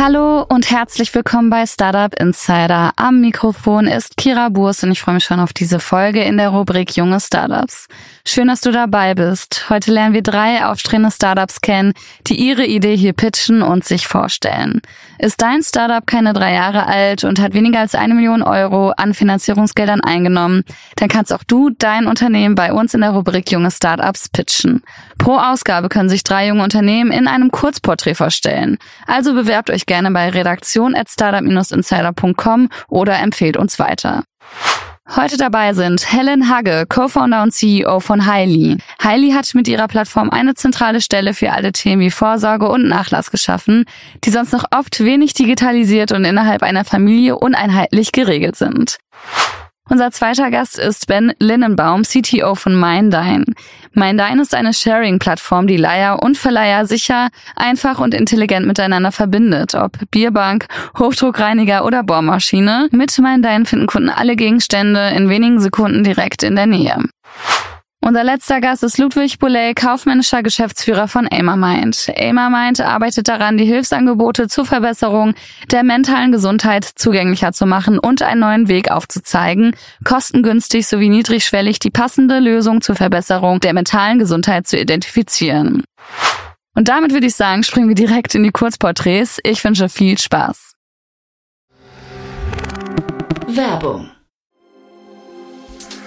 Hallo und herzlich willkommen bei Startup Insider. Am Mikrofon ist Kira Burs und ich freue mich schon auf diese Folge in der Rubrik Junge Startups. Schön, dass du dabei bist. Heute lernen wir drei aufstrebende Startups kennen, die ihre Idee hier pitchen und sich vorstellen. Ist dein Startup keine drei Jahre alt und hat weniger als eine Million Euro an Finanzierungsgeldern eingenommen, dann kannst auch du dein Unternehmen bei uns in der Rubrik Junge Startups pitchen. Pro Ausgabe können sich drei junge Unternehmen in einem Kurzporträt vorstellen. Also bewerbt euch gerne bei redaktion at startup-insider.com oder empfehlt uns weiter. Heute dabei sind Helen Hagge, Co-Founder und CEO von Highly. Highly hat mit ihrer Plattform eine zentrale Stelle für alle Themen wie Vorsorge und Nachlass geschaffen, die sonst noch oft wenig digitalisiert und innerhalb einer Familie uneinheitlich geregelt sind. Unser zweiter Gast ist Ben Linnenbaum, CTO von Mindine. Mindine ist eine Sharing-Plattform, die Leiher und Verleiher sicher, einfach und intelligent miteinander verbindet. Ob Bierbank, Hochdruckreiniger oder Bohrmaschine. Mit Mindine finden Kunden alle Gegenstände in wenigen Sekunden direkt in der Nähe. Unser letzter Gast ist Ludwig Boulay, kaufmännischer Geschäftsführer von AimerMind. AimerMind arbeitet daran, die Hilfsangebote zur Verbesserung der mentalen Gesundheit zugänglicher zu machen und einen neuen Weg aufzuzeigen, kostengünstig sowie niedrigschwellig die passende Lösung zur Verbesserung der mentalen Gesundheit zu identifizieren. Und damit würde ich sagen, springen wir direkt in die Kurzporträts. Ich wünsche viel Spaß. Werbung.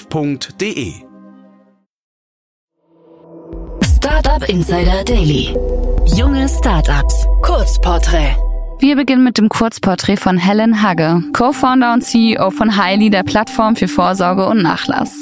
www.startup.de. Startup Insider Daily. Junge Startups. Kurzporträt. Wir beginnen mit dem Kurzporträt von Helen Hagge, Co-Founder und CEO von Highly, der Plattform für Vorsorge und Nachlass.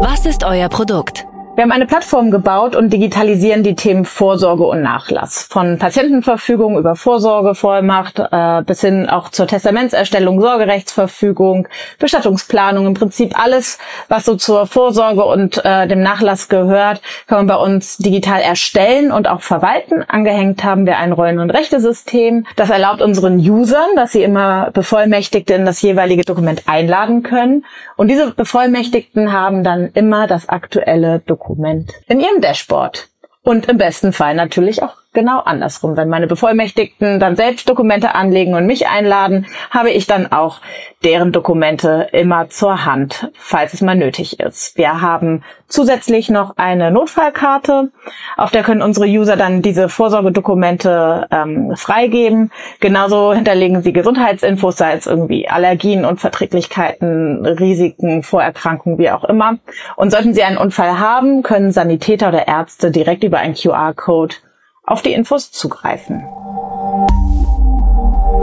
Was ist euer Produkt? Wir haben eine Plattform gebaut und digitalisieren die Themen Vorsorge und Nachlass. Von Patientenverfügung über Vorsorgevollmacht äh, bis hin auch zur Testamentserstellung, Sorgerechtsverfügung, Bestattungsplanung, im Prinzip alles, was so zur Vorsorge und äh, dem Nachlass gehört, kann man bei uns digital erstellen und auch verwalten. Angehängt haben wir ein Rollen- und Rechtesystem. Das erlaubt unseren Usern, dass sie immer Bevollmächtigte in das jeweilige Dokument einladen können. Und diese Bevollmächtigten haben dann immer das aktuelle Dokument Dokument in Ihrem Dashboard. Und im besten Fall natürlich auch genau andersrum. Wenn meine Bevollmächtigten dann selbst Dokumente anlegen und mich einladen, habe ich dann auch deren Dokumente immer zur Hand, falls es mal nötig ist. Wir haben zusätzlich noch eine Notfallkarte, auf der können unsere User dann diese Vorsorgedokumente ähm, freigeben. Genauso hinterlegen sie Gesundheitsinfos, sei es irgendwie Allergien, Unverträglichkeiten, Risiken, Vorerkrankungen, wie auch immer. Und sollten sie einen Unfall haben, können Sanitäter oder Ärzte direkt über einen QR-Code auf die Infos zugreifen.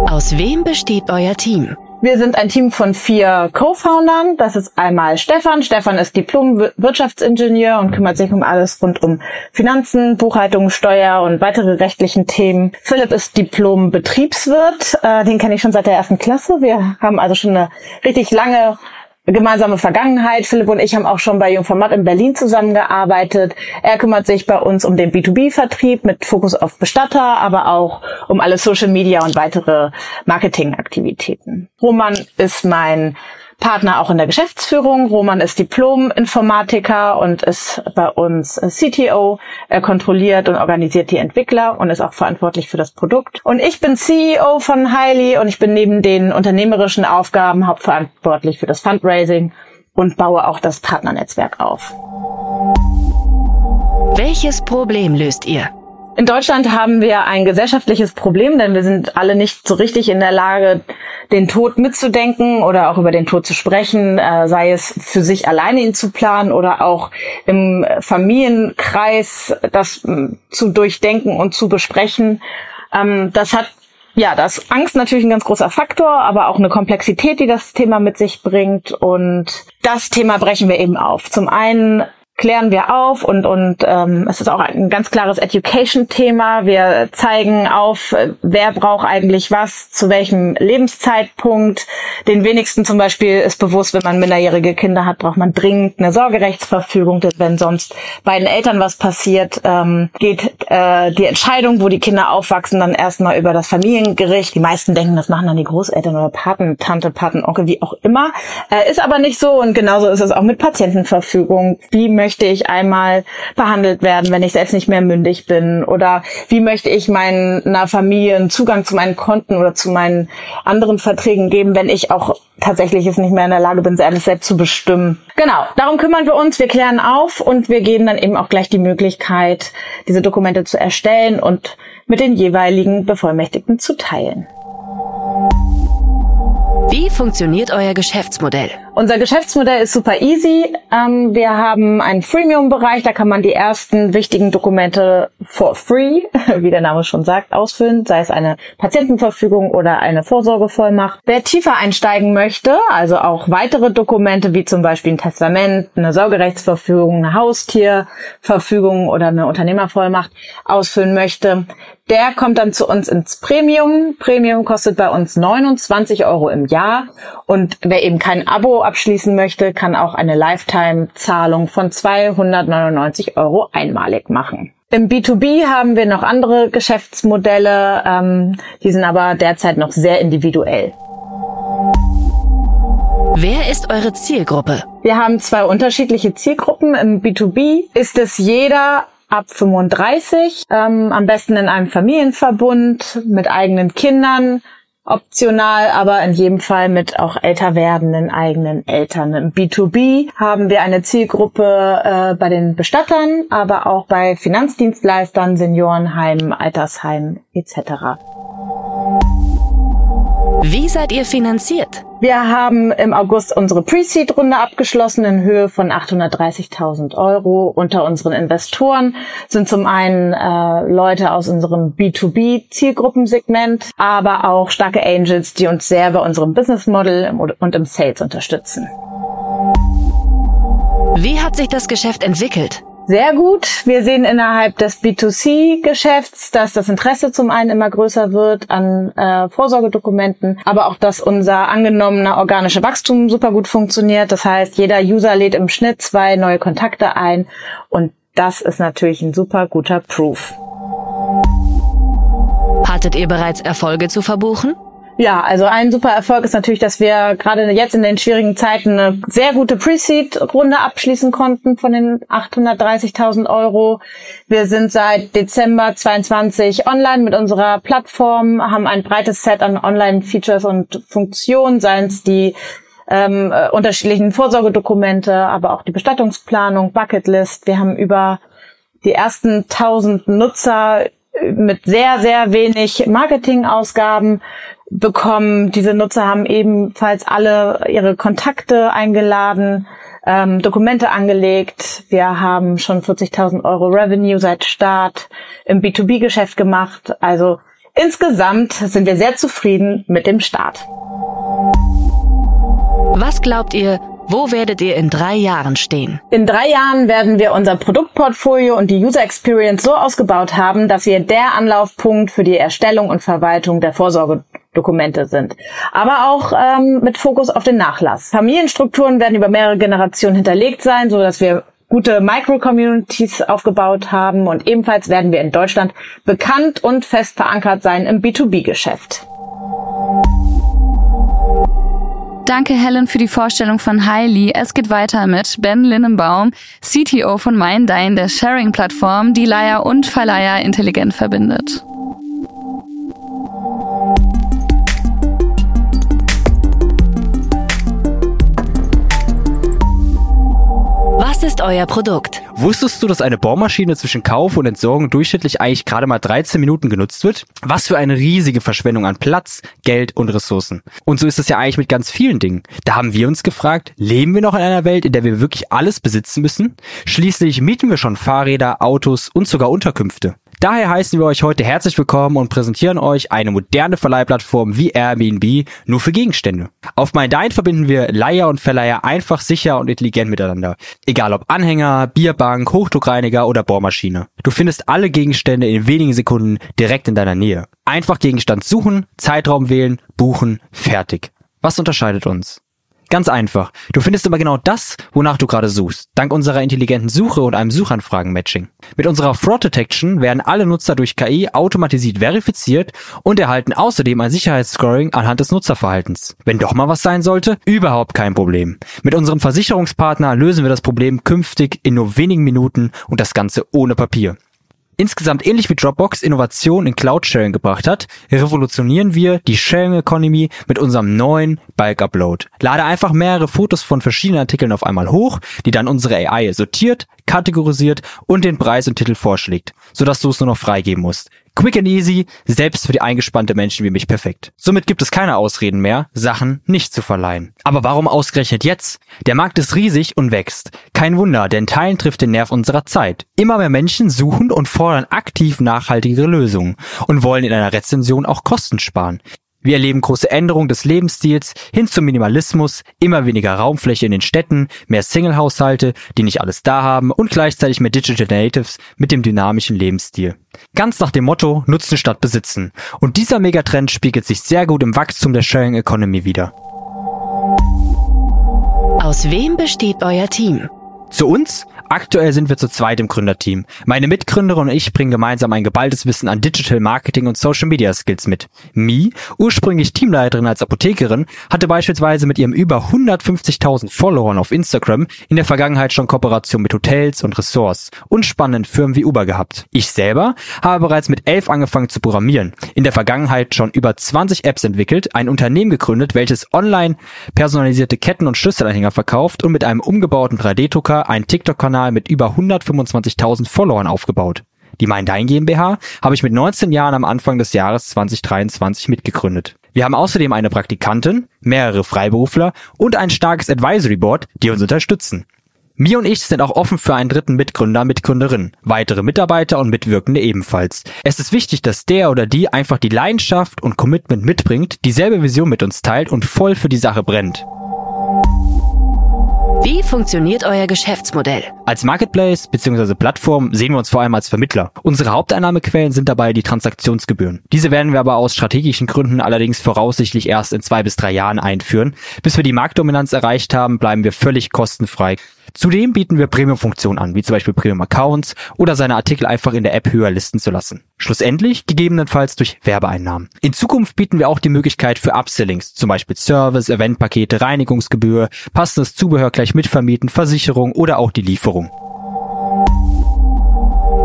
Aus wem besteht euer Team? Wir sind ein Team von vier Co-Foundern. Das ist einmal Stefan. Stefan ist Diplom-Wirtschaftsingenieur und kümmert sich um alles rund um Finanzen, Buchhaltung, Steuer und weitere rechtlichen Themen. Philipp ist Diplom-Betriebswirt. Äh, den kenne ich schon seit der ersten Klasse. Wir haben also schon eine richtig lange gemeinsame Vergangenheit. Philipp und ich haben auch schon bei Jungformat in Berlin zusammengearbeitet. Er kümmert sich bei uns um den B2B-Vertrieb mit Fokus auf Bestatter, aber auch um alle Social Media und weitere Marketingaktivitäten. Roman ist mein Partner auch in der Geschäftsführung. Roman ist Diplom-Informatiker und ist bei uns CTO. Er kontrolliert und organisiert die Entwickler und ist auch verantwortlich für das Produkt. Und ich bin CEO von Highly und ich bin neben den unternehmerischen Aufgaben hauptverantwortlich für das Fundraising und baue auch das Partnernetzwerk auf. Welches Problem löst ihr? In Deutschland haben wir ein gesellschaftliches Problem, denn wir sind alle nicht so richtig in der Lage, den Tod mitzudenken oder auch über den Tod zu sprechen, äh, sei es für sich alleine ihn zu planen oder auch im Familienkreis das äh, zu durchdenken und zu besprechen. Ähm, das hat ja, das Angst natürlich ein ganz großer Faktor, aber auch eine Komplexität, die das Thema mit sich bringt. Und das Thema brechen wir eben auf. Zum einen klären wir auf und, und ähm, es ist auch ein ganz klares Education-Thema. Wir zeigen auf, äh, wer braucht eigentlich was, zu welchem Lebenszeitpunkt. Den wenigsten zum Beispiel ist bewusst, wenn man minderjährige Kinder hat, braucht man dringend eine Sorgerechtsverfügung, denn wenn sonst bei den Eltern was passiert, ähm, geht äh, die Entscheidung, wo die Kinder aufwachsen, dann erstmal über das Familiengericht. Die meisten denken, das machen dann die Großeltern oder Paten, Tante, Paten, Onkel, wie auch immer. Äh, ist aber nicht so und genauso ist es auch mit Patientenverfügung. Wie möchte möchte ich einmal behandelt werden, wenn ich selbst nicht mehr mündig bin? Oder wie möchte ich meiner Familie einen Zugang zu meinen Konten oder zu meinen anderen Verträgen geben, wenn ich auch tatsächlich jetzt nicht mehr in der Lage bin, alles selbst zu bestimmen? Genau, darum kümmern wir uns, wir klären auf und wir geben dann eben auch gleich die Möglichkeit, diese Dokumente zu erstellen und mit den jeweiligen Bevollmächtigten zu teilen. Wie funktioniert euer Geschäftsmodell? Unser Geschäftsmodell ist super easy. Ähm, wir haben einen Freemium-Bereich, da kann man die ersten wichtigen Dokumente for free, wie der Name schon sagt, ausfüllen, sei es eine Patientenverfügung oder eine Vorsorgevollmacht. Wer tiefer einsteigen möchte, also auch weitere Dokumente wie zum Beispiel ein Testament, eine Sorgerechtsverfügung, eine Haustierverfügung oder eine Unternehmervollmacht ausfüllen möchte, der kommt dann zu uns ins Premium. Premium kostet bei uns 29 Euro im Jahr. Und wer eben kein Abo abschließen möchte, kann auch eine Lifetime-Zahlung von 299 Euro einmalig machen. Im B2B haben wir noch andere Geschäftsmodelle, ähm, die sind aber derzeit noch sehr individuell. Wer ist eure Zielgruppe? Wir haben zwei unterschiedliche Zielgruppen. Im B2B ist es jeder ab 35, ähm, am besten in einem Familienverbund mit eigenen Kindern, optional, aber in jedem Fall mit auch älter werdenden eigenen Eltern. Im B2B haben wir eine Zielgruppe äh, bei den Bestattern, aber auch bei Finanzdienstleistern, Seniorenheimen, Altersheimen etc. Wie seid ihr finanziert? Wir haben im August unsere Pre-Seed-Runde abgeschlossen in Höhe von 830.000 Euro. Unter unseren Investoren sind zum einen äh, Leute aus unserem B2B-Zielgruppensegment, aber auch starke Angels, die uns sehr bei unserem Business Model und im Sales unterstützen. Wie hat sich das Geschäft entwickelt? Sehr gut. Wir sehen innerhalb des B2C-Geschäfts, dass das Interesse zum einen immer größer wird an äh, Vorsorgedokumenten, aber auch, dass unser angenommener organischer Wachstum super gut funktioniert. Das heißt, jeder User lädt im Schnitt zwei neue Kontakte ein und das ist natürlich ein super guter Proof. Hattet ihr bereits Erfolge zu verbuchen? Ja, also ein super Erfolg ist natürlich, dass wir gerade jetzt in den schwierigen Zeiten eine sehr gute Pre-Seed-Runde abschließen konnten von den 830.000 Euro. Wir sind seit Dezember 22 online mit unserer Plattform, haben ein breites Set an Online-Features und Funktionen, seien es die ähm, äh, unterschiedlichen Vorsorgedokumente, aber auch die Bestattungsplanung, Bucketlist. Wir haben über die ersten 1000 Nutzer mit sehr, sehr wenig Marketingausgaben bekommen. Diese Nutzer haben ebenfalls alle ihre Kontakte eingeladen, ähm, Dokumente angelegt. Wir haben schon 40.000 Euro Revenue seit Start im B2B-Geschäft gemacht. Also insgesamt sind wir sehr zufrieden mit dem Start. Was glaubt ihr, wo werdet ihr in drei Jahren stehen? In drei Jahren werden wir unser Produktportfolio und die User Experience so ausgebaut haben, dass wir der Anlaufpunkt für die Erstellung und Verwaltung der Vorsorgedokumente sind. Aber auch ähm, mit Fokus auf den Nachlass. Familienstrukturen werden über mehrere Generationen hinterlegt sein, so dass wir gute Micro-Communities aufgebaut haben und ebenfalls werden wir in Deutschland bekannt und fest verankert sein im B2B-Geschäft. Danke, Helen, für die Vorstellung von Highly. Es geht weiter mit Ben Linnenbaum, CTO von MindDine, der Sharing-Plattform, die Leier und Verleiher intelligent verbindet. Ist euer Produkt? Wusstest du, dass eine Bohrmaschine zwischen Kauf und Entsorgung durchschnittlich eigentlich gerade mal 13 Minuten genutzt wird? Was für eine riesige Verschwendung an Platz, Geld und Ressourcen. Und so ist es ja eigentlich mit ganz vielen Dingen. Da haben wir uns gefragt, leben wir noch in einer Welt, in der wir wirklich alles besitzen müssen? Schließlich mieten wir schon Fahrräder, Autos und sogar Unterkünfte. Daher heißen wir euch heute herzlich willkommen und präsentieren euch eine moderne Verleihplattform wie Airbnb nur für Gegenstände. Auf MyDine verbinden wir Leiher und Verleiher einfach sicher und intelligent miteinander. Egal ob Anhänger, Bierbank, Hochdruckreiniger oder Bohrmaschine. Du findest alle Gegenstände in wenigen Sekunden direkt in deiner Nähe. Einfach Gegenstand suchen, Zeitraum wählen, buchen, fertig. Was unterscheidet uns? Ganz einfach. Du findest immer genau das, wonach du gerade suchst, dank unserer intelligenten Suche und einem Suchanfragen-Matching. Mit unserer Fraud Detection werden alle Nutzer durch KI automatisiert verifiziert und erhalten außerdem ein Sicherheitsscoring anhand des Nutzerverhaltens. Wenn doch mal was sein sollte, überhaupt kein Problem. Mit unserem Versicherungspartner lösen wir das Problem künftig in nur wenigen Minuten und das Ganze ohne Papier insgesamt ähnlich wie Dropbox Innovation in Cloud-Sharing gebracht hat, revolutionieren wir die Sharing Economy mit unserem neuen Bulk Upload. Lade einfach mehrere Fotos von verschiedenen Artikeln auf einmal hoch, die dann unsere AI sortiert, kategorisiert und den Preis und Titel vorschlägt, sodass du es nur noch freigeben musst. Quick and easy, selbst für die eingespannte Menschen wie mich perfekt. Somit gibt es keine Ausreden mehr, Sachen nicht zu verleihen. Aber warum ausgerechnet jetzt? Der Markt ist riesig und wächst. Kein Wunder, denn Teilen trifft den Nerv unserer Zeit. Immer mehr Menschen suchen und fordern aktiv nachhaltigere Lösungen und wollen in einer Rezension auch Kosten sparen. Wir erleben große Änderungen des Lebensstils hin zum Minimalismus, immer weniger Raumfläche in den Städten, mehr Single-Haushalte, die nicht alles da haben und gleichzeitig mehr Digital Natives mit dem dynamischen Lebensstil. Ganz nach dem Motto Nutzen statt Besitzen. Und dieser Megatrend spiegelt sich sehr gut im Wachstum der Sharing Economy wider. Aus wem besteht euer Team? Zu uns Aktuell sind wir zu zweit im Gründerteam. Meine Mitgründerin und ich bringen gemeinsam ein geballtes Wissen an Digital Marketing und Social Media Skills mit. Mi, ursprünglich Teamleiterin als Apothekerin, hatte beispielsweise mit ihrem über 150.000 Followern auf Instagram in der Vergangenheit schon Kooperation mit Hotels und Ressorts und spannenden Firmen wie Uber gehabt. Ich selber habe bereits mit elf angefangen zu programmieren, in der Vergangenheit schon über 20 Apps entwickelt, ein Unternehmen gegründet, welches online personalisierte Ketten und Schlüsselanhänger verkauft und mit einem umgebauten 3D-Drucker einen TikTok-Kanal Kanal mit über 125.000 Followern aufgebaut. Die MindDein GmbH habe ich mit 19 Jahren am Anfang des Jahres 2023 mitgegründet. Wir haben außerdem eine Praktikantin, mehrere Freiberufler und ein starkes Advisory Board, die uns unterstützen. Mir und ich sind auch offen für einen dritten Mitgründer, Mitgründerin, weitere Mitarbeiter und Mitwirkende ebenfalls. Es ist wichtig, dass der oder die einfach die Leidenschaft und Commitment mitbringt, dieselbe Vision mit uns teilt und voll für die Sache brennt. Wie funktioniert euer Geschäftsmodell? Als Marketplace bzw. Plattform sehen wir uns vor allem als Vermittler. Unsere Haupteinnahmequellen sind dabei die Transaktionsgebühren. Diese werden wir aber aus strategischen Gründen allerdings voraussichtlich erst in zwei bis drei Jahren einführen. Bis wir die Marktdominanz erreicht haben, bleiben wir völlig kostenfrei. Zudem bieten wir Premium-Funktionen an, wie zum Beispiel Premium-Accounts oder seine Artikel einfach in der App höher listen zu lassen. Schlussendlich gegebenenfalls durch Werbeeinnahmen. In Zukunft bieten wir auch die Möglichkeit für Upsellings, zum Beispiel Service, Eventpakete, Reinigungsgebühr, passendes Zubehör gleich mitvermieten, Versicherung oder auch die Lieferung.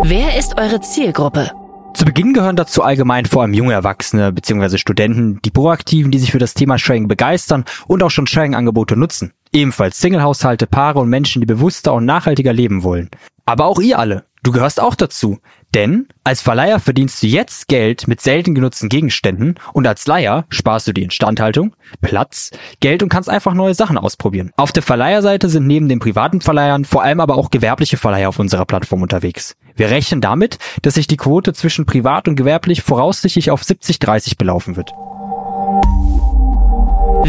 Wer ist eure Zielgruppe? Zu Beginn gehören dazu allgemein vor allem junge Erwachsene bzw. Studenten, die Proaktiven, die sich für das Thema Sharing begeistern und auch schon Sharing-Angebote nutzen. Ebenfalls Single-Haushalte, Paare und Menschen, die bewusster und nachhaltiger leben wollen. Aber auch ihr alle. Du gehörst auch dazu. Denn als Verleiher verdienst du jetzt Geld mit selten genutzten Gegenständen und als Leiher sparst du die Instandhaltung, Platz, Geld und kannst einfach neue Sachen ausprobieren. Auf der Verleiherseite sind neben den privaten Verleihern vor allem aber auch gewerbliche Verleiher auf unserer Plattform unterwegs. Wir rechnen damit, dass sich die Quote zwischen privat und gewerblich voraussichtlich auf 70-30 belaufen wird.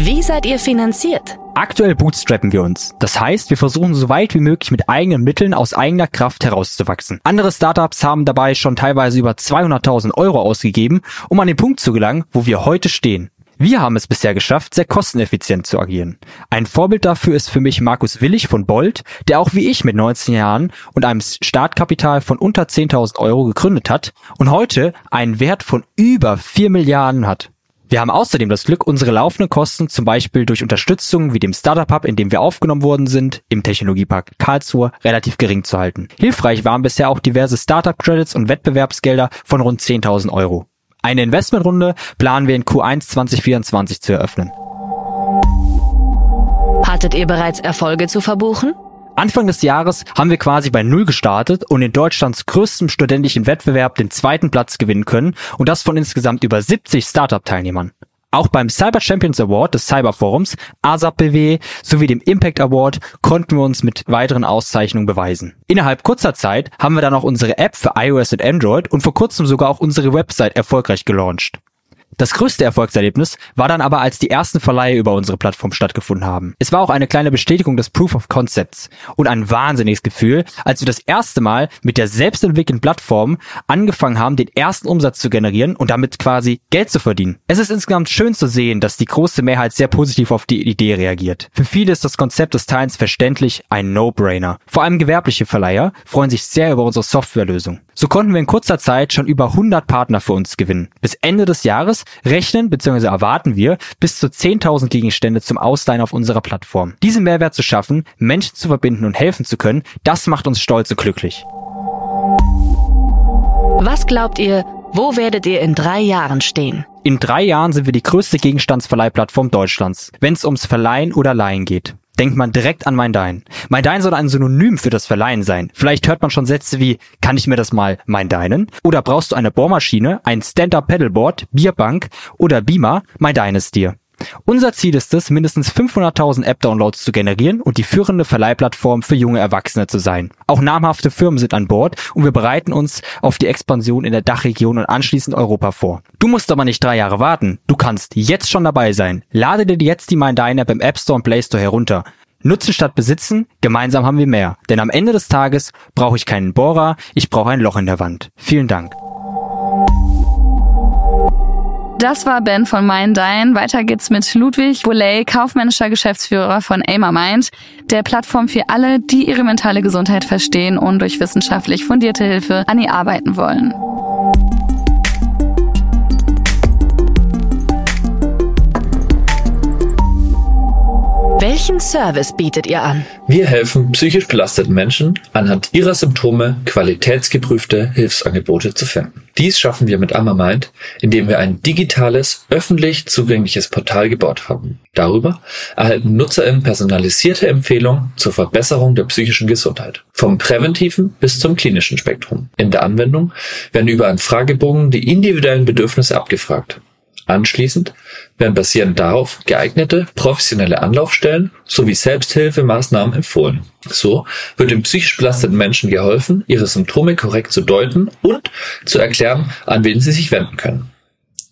Wie seid ihr finanziert? Aktuell bootstrappen wir uns. Das heißt, wir versuchen so weit wie möglich mit eigenen Mitteln aus eigener Kraft herauszuwachsen. Andere Startups haben dabei schon teilweise über 200.000 Euro ausgegeben, um an den Punkt zu gelangen, wo wir heute stehen. Wir haben es bisher geschafft, sehr kosteneffizient zu agieren. Ein Vorbild dafür ist für mich Markus Willig von Bolt, der auch wie ich mit 19 Jahren und einem Startkapital von unter 10.000 Euro gegründet hat und heute einen Wert von über 4 Milliarden hat. Wir haben außerdem das Glück, unsere laufenden Kosten zum Beispiel durch Unterstützung wie dem Startup Hub, in dem wir aufgenommen worden sind, im Technologiepark Karlsruhe, relativ gering zu halten. Hilfreich waren bisher auch diverse Startup Credits und Wettbewerbsgelder von rund 10.000 Euro. Eine Investmentrunde planen wir in Q1 2024 zu eröffnen. Hattet ihr bereits Erfolge zu verbuchen? Anfang des Jahres haben wir quasi bei Null gestartet und in Deutschlands größtem studentischen Wettbewerb den zweiten Platz gewinnen können und das von insgesamt über 70 Startup-Teilnehmern. Auch beim Cyber Champions Award des Cyberforums, ASAP BW sowie dem Impact Award konnten wir uns mit weiteren Auszeichnungen beweisen. Innerhalb kurzer Zeit haben wir dann auch unsere App für iOS und Android und vor kurzem sogar auch unsere Website erfolgreich gelauncht. Das größte Erfolgserlebnis war dann aber, als die ersten Verleihe über unsere Plattform stattgefunden haben. Es war auch eine kleine Bestätigung des Proof of Concepts und ein wahnsinniges Gefühl, als wir das erste Mal mit der selbstentwickelten Plattform angefangen haben, den ersten Umsatz zu generieren und damit quasi Geld zu verdienen. Es ist insgesamt schön zu sehen, dass die große Mehrheit sehr positiv auf die Idee reagiert. Für viele ist das Konzept des Teilens verständlich ein No-Brainer. Vor allem gewerbliche Verleiher freuen sich sehr über unsere Softwarelösung. So konnten wir in kurzer Zeit schon über 100 Partner für uns gewinnen. Bis Ende des Jahres rechnen bzw. erwarten wir bis zu 10.000 Gegenstände zum Ausleihen auf unserer Plattform. Diesen Mehrwert zu schaffen, Menschen zu verbinden und helfen zu können, das macht uns stolz und glücklich. Was glaubt ihr, wo werdet ihr in drei Jahren stehen? In drei Jahren sind wir die größte Gegenstandsverleihplattform Deutschlands, wenn es ums Verleihen oder Leihen geht denkt man direkt an mein Dein. Mein Dein soll ein Synonym für das Verleihen sein. Vielleicht hört man schon Sätze wie, kann ich mir das mal mein Deinen? Oder brauchst du eine Bohrmaschine, ein Stand-Up-Pedalboard, Bierbank oder Beamer? Mein Dein ist dir. Unser Ziel ist es, mindestens 500.000 App-Downloads zu generieren und die führende Verleihplattform für junge Erwachsene zu sein. Auch namhafte Firmen sind an Bord und wir bereiten uns auf die Expansion in der Dachregion und anschließend Europa vor. Du musst aber nicht drei Jahre warten. Du kannst jetzt schon dabei sein. Lade dir jetzt die MindDine App im App Store und Play Store herunter. Nutzen statt besitzen, gemeinsam haben wir mehr. Denn am Ende des Tages brauche ich keinen Bohrer, ich brauche ein Loch in der Wand. Vielen Dank. Das war Ben von MindDine. Weiter geht's mit Ludwig Boulay, kaufmännischer Geschäftsführer von AimerMind, der Plattform für alle, die ihre mentale Gesundheit verstehen und durch wissenschaftlich fundierte Hilfe an ihr arbeiten wollen. Welchen Service bietet ihr an? Wir helfen psychisch belasteten Menschen anhand ihrer Symptome qualitätsgeprüfte Hilfsangebote zu finden. Dies schaffen wir mit Ammermind, indem wir ein digitales, öffentlich zugängliches Portal gebaut haben. Darüber erhalten NutzerInnen personalisierte Empfehlungen zur Verbesserung der psychischen Gesundheit. Vom präventiven bis zum klinischen Spektrum. In der Anwendung werden über einen Fragebogen die individuellen Bedürfnisse abgefragt. Anschließend werden basierend darauf geeignete professionelle Anlaufstellen sowie Selbsthilfemaßnahmen empfohlen. So wird dem psychisch belasteten Menschen geholfen, ihre Symptome korrekt zu deuten und zu erklären, an wen sie sich wenden können.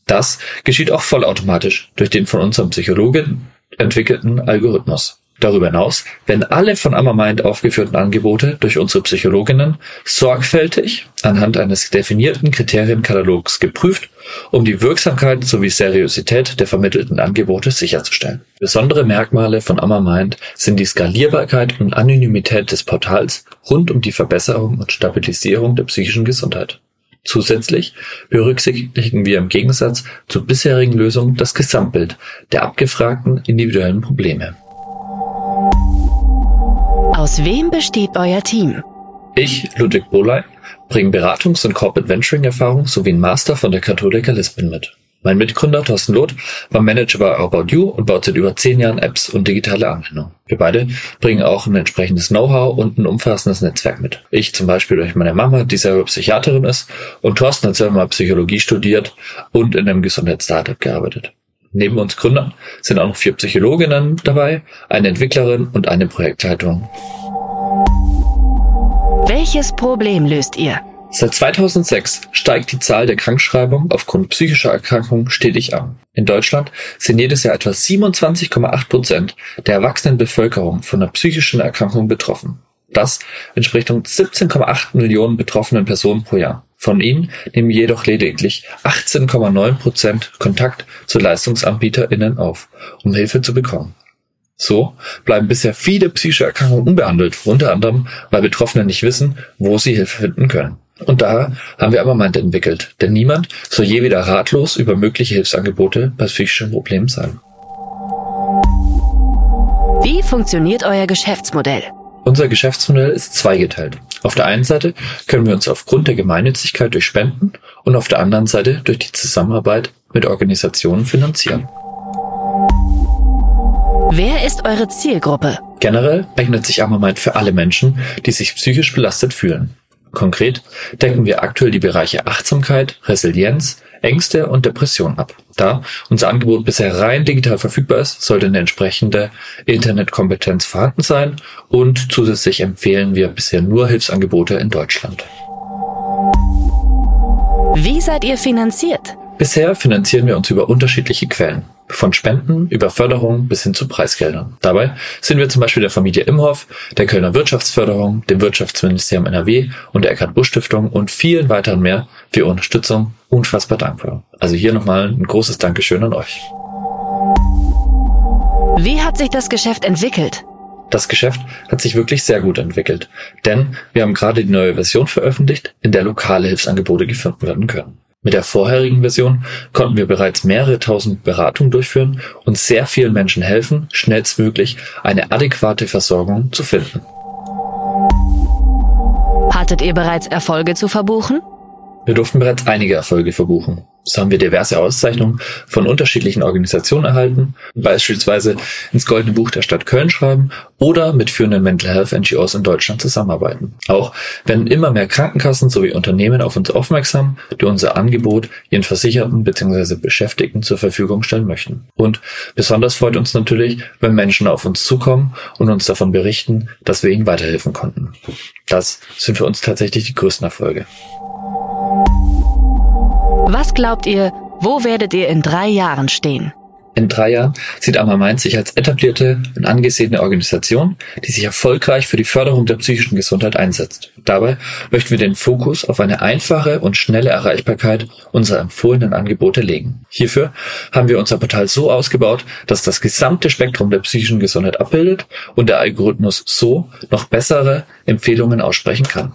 Das geschieht auch vollautomatisch durch den von unserem Psychologen entwickelten Algorithmus. Darüber hinaus werden alle von Ammermind aufgeführten Angebote durch unsere Psychologinnen sorgfältig anhand eines definierten Kriterienkatalogs geprüft, um die Wirksamkeit sowie Seriosität der vermittelten Angebote sicherzustellen. Besondere Merkmale von Ammermind sind die Skalierbarkeit und Anonymität des Portals rund um die Verbesserung und Stabilisierung der psychischen Gesundheit. Zusätzlich berücksichtigen wir im Gegensatz zur bisherigen Lösung das Gesamtbild der abgefragten individuellen Probleme. Aus wem besteht euer Team? Ich, Ludwig Boley, bringe Beratungs- und Corporate Venturing-Erfahrung sowie einen Master von der Katholika Lisbon mit. Mein Mitgründer Thorsten Loth war Manager bei About You und baut seit über zehn Jahren Apps und digitale Anwendungen. Wir beide bringen auch ein entsprechendes Know-how und ein umfassendes Netzwerk mit. Ich zum Beispiel durch meine Mama, die selber Psychiaterin ist, und Thorsten hat selber mal Psychologie studiert und in einem Gesundheitsstartup gearbeitet. Neben uns Gründern sind auch noch vier Psychologinnen dabei, eine Entwicklerin und eine Projektleitung. Welches Problem löst ihr? Seit 2006 steigt die Zahl der Krankschreibungen aufgrund psychischer Erkrankungen stetig an. In Deutschland sind jedes Jahr etwa 27,8 Prozent der erwachsenen Bevölkerung von einer psychischen Erkrankung betroffen. Das entspricht rund 17,8 Millionen betroffenen Personen pro Jahr. Von ihnen nehmen jedoch lediglich 18,9 Prozent Kontakt zu LeistungsanbieterInnen auf, um Hilfe zu bekommen. So bleiben bisher viele psychische Erkrankungen unbehandelt, unter anderem, weil Betroffene nicht wissen, wo sie Hilfe finden können. Und da haben wir Ammermind entwickelt, denn niemand soll je wieder ratlos über mögliche Hilfsangebote bei psychischen Problemen sein. Wie funktioniert euer Geschäftsmodell? Unser Geschäftsmodell ist zweigeteilt. Auf der einen Seite können wir uns aufgrund der Gemeinnützigkeit durch Spenden und auf der anderen Seite durch die Zusammenarbeit mit Organisationen finanzieren. Wer ist eure Zielgruppe? Generell eignet sich Ammermind für alle Menschen, die sich psychisch belastet fühlen. Konkret decken wir aktuell die Bereiche Achtsamkeit, Resilienz, Ängste und Depression ab. Da unser Angebot bisher rein digital verfügbar ist, sollte eine entsprechende Internetkompetenz vorhanden sein und zusätzlich empfehlen wir bisher nur Hilfsangebote in Deutschland. Wie seid ihr finanziert? Bisher finanzieren wir uns über unterschiedliche Quellen. Von Spenden über Förderung bis hin zu Preisgeldern. Dabei sind wir zum Beispiel der Familie Imhoff, der Kölner Wirtschaftsförderung, dem Wirtschaftsministerium NRW und der Eckhard Busch Stiftung und vielen weiteren mehr für Unterstützung unfassbar dankbar. Also hier nochmal ein großes Dankeschön an euch. Wie hat sich das Geschäft entwickelt? Das Geschäft hat sich wirklich sehr gut entwickelt, denn wir haben gerade die neue Version veröffentlicht, in der lokale Hilfsangebote gefunden werden können. Mit der vorherigen Version konnten wir bereits mehrere tausend Beratungen durchführen und sehr vielen Menschen helfen, schnellstmöglich eine adäquate Versorgung zu finden. Hattet ihr bereits Erfolge zu verbuchen? Wir durften bereits einige Erfolge verbuchen. So haben wir diverse Auszeichnungen von unterschiedlichen Organisationen erhalten, beispielsweise ins Goldene Buch der Stadt Köln schreiben oder mit führenden Mental Health NGOs in Deutschland zusammenarbeiten. Auch werden immer mehr Krankenkassen sowie Unternehmen auf uns aufmerksam, die unser Angebot ihren Versicherten bzw. Beschäftigten zur Verfügung stellen möchten. Und besonders freut uns natürlich, wenn Menschen auf uns zukommen und uns davon berichten, dass wir ihnen weiterhelfen konnten. Das sind für uns tatsächlich die größten Erfolge. Was glaubt ihr, wo werdet ihr in drei Jahren stehen? In drei Jahren sieht Amma Mainz sich als etablierte und angesehene Organisation, die sich erfolgreich für die Förderung der psychischen Gesundheit einsetzt. Dabei möchten wir den Fokus auf eine einfache und schnelle Erreichbarkeit unserer empfohlenen Angebote legen. Hierfür haben wir unser Portal so ausgebaut, dass das gesamte Spektrum der psychischen Gesundheit abbildet und der Algorithmus so noch bessere Empfehlungen aussprechen kann.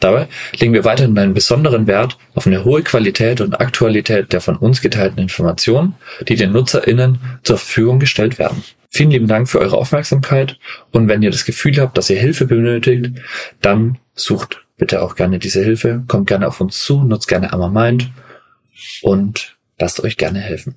Dabei legen wir weiterhin einen besonderen Wert auf eine hohe Qualität und Aktualität der von uns geteilten Informationen, die den NutzerInnen zur Verfügung gestellt werden. Vielen lieben Dank für eure Aufmerksamkeit und wenn ihr das Gefühl habt, dass ihr Hilfe benötigt, dann sucht bitte auch gerne diese Hilfe, kommt gerne auf uns zu, nutzt gerne Ammermind und lasst euch gerne helfen.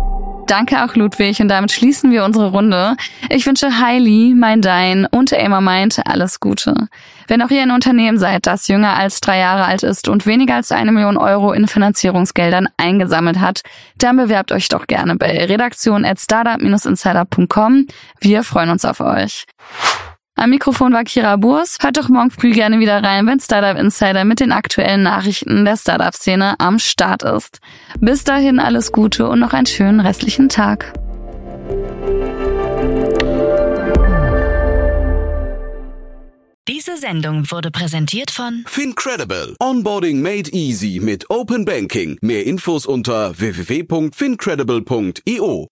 Danke auch Ludwig und damit schließen wir unsere Runde. Ich wünsche Heili, mein Dein und Emma meint alles Gute. Wenn auch ihr ein Unternehmen seid, das jünger als drei Jahre alt ist und weniger als eine Million Euro in Finanzierungsgeldern eingesammelt hat, dann bewerbt euch doch gerne bei redaktion at startup-insider.com. Wir freuen uns auf euch. Am Mikrofon war Kira Burs. Hört doch morgen früh gerne wieder rein, wenn Startup Insider mit den aktuellen Nachrichten der Startup-Szene am Start ist. Bis dahin alles Gute und noch einen schönen restlichen Tag. Diese Sendung wurde präsentiert von Fincredible. Onboarding made easy mit Open Banking. Mehr Infos unter www.fincredible.io.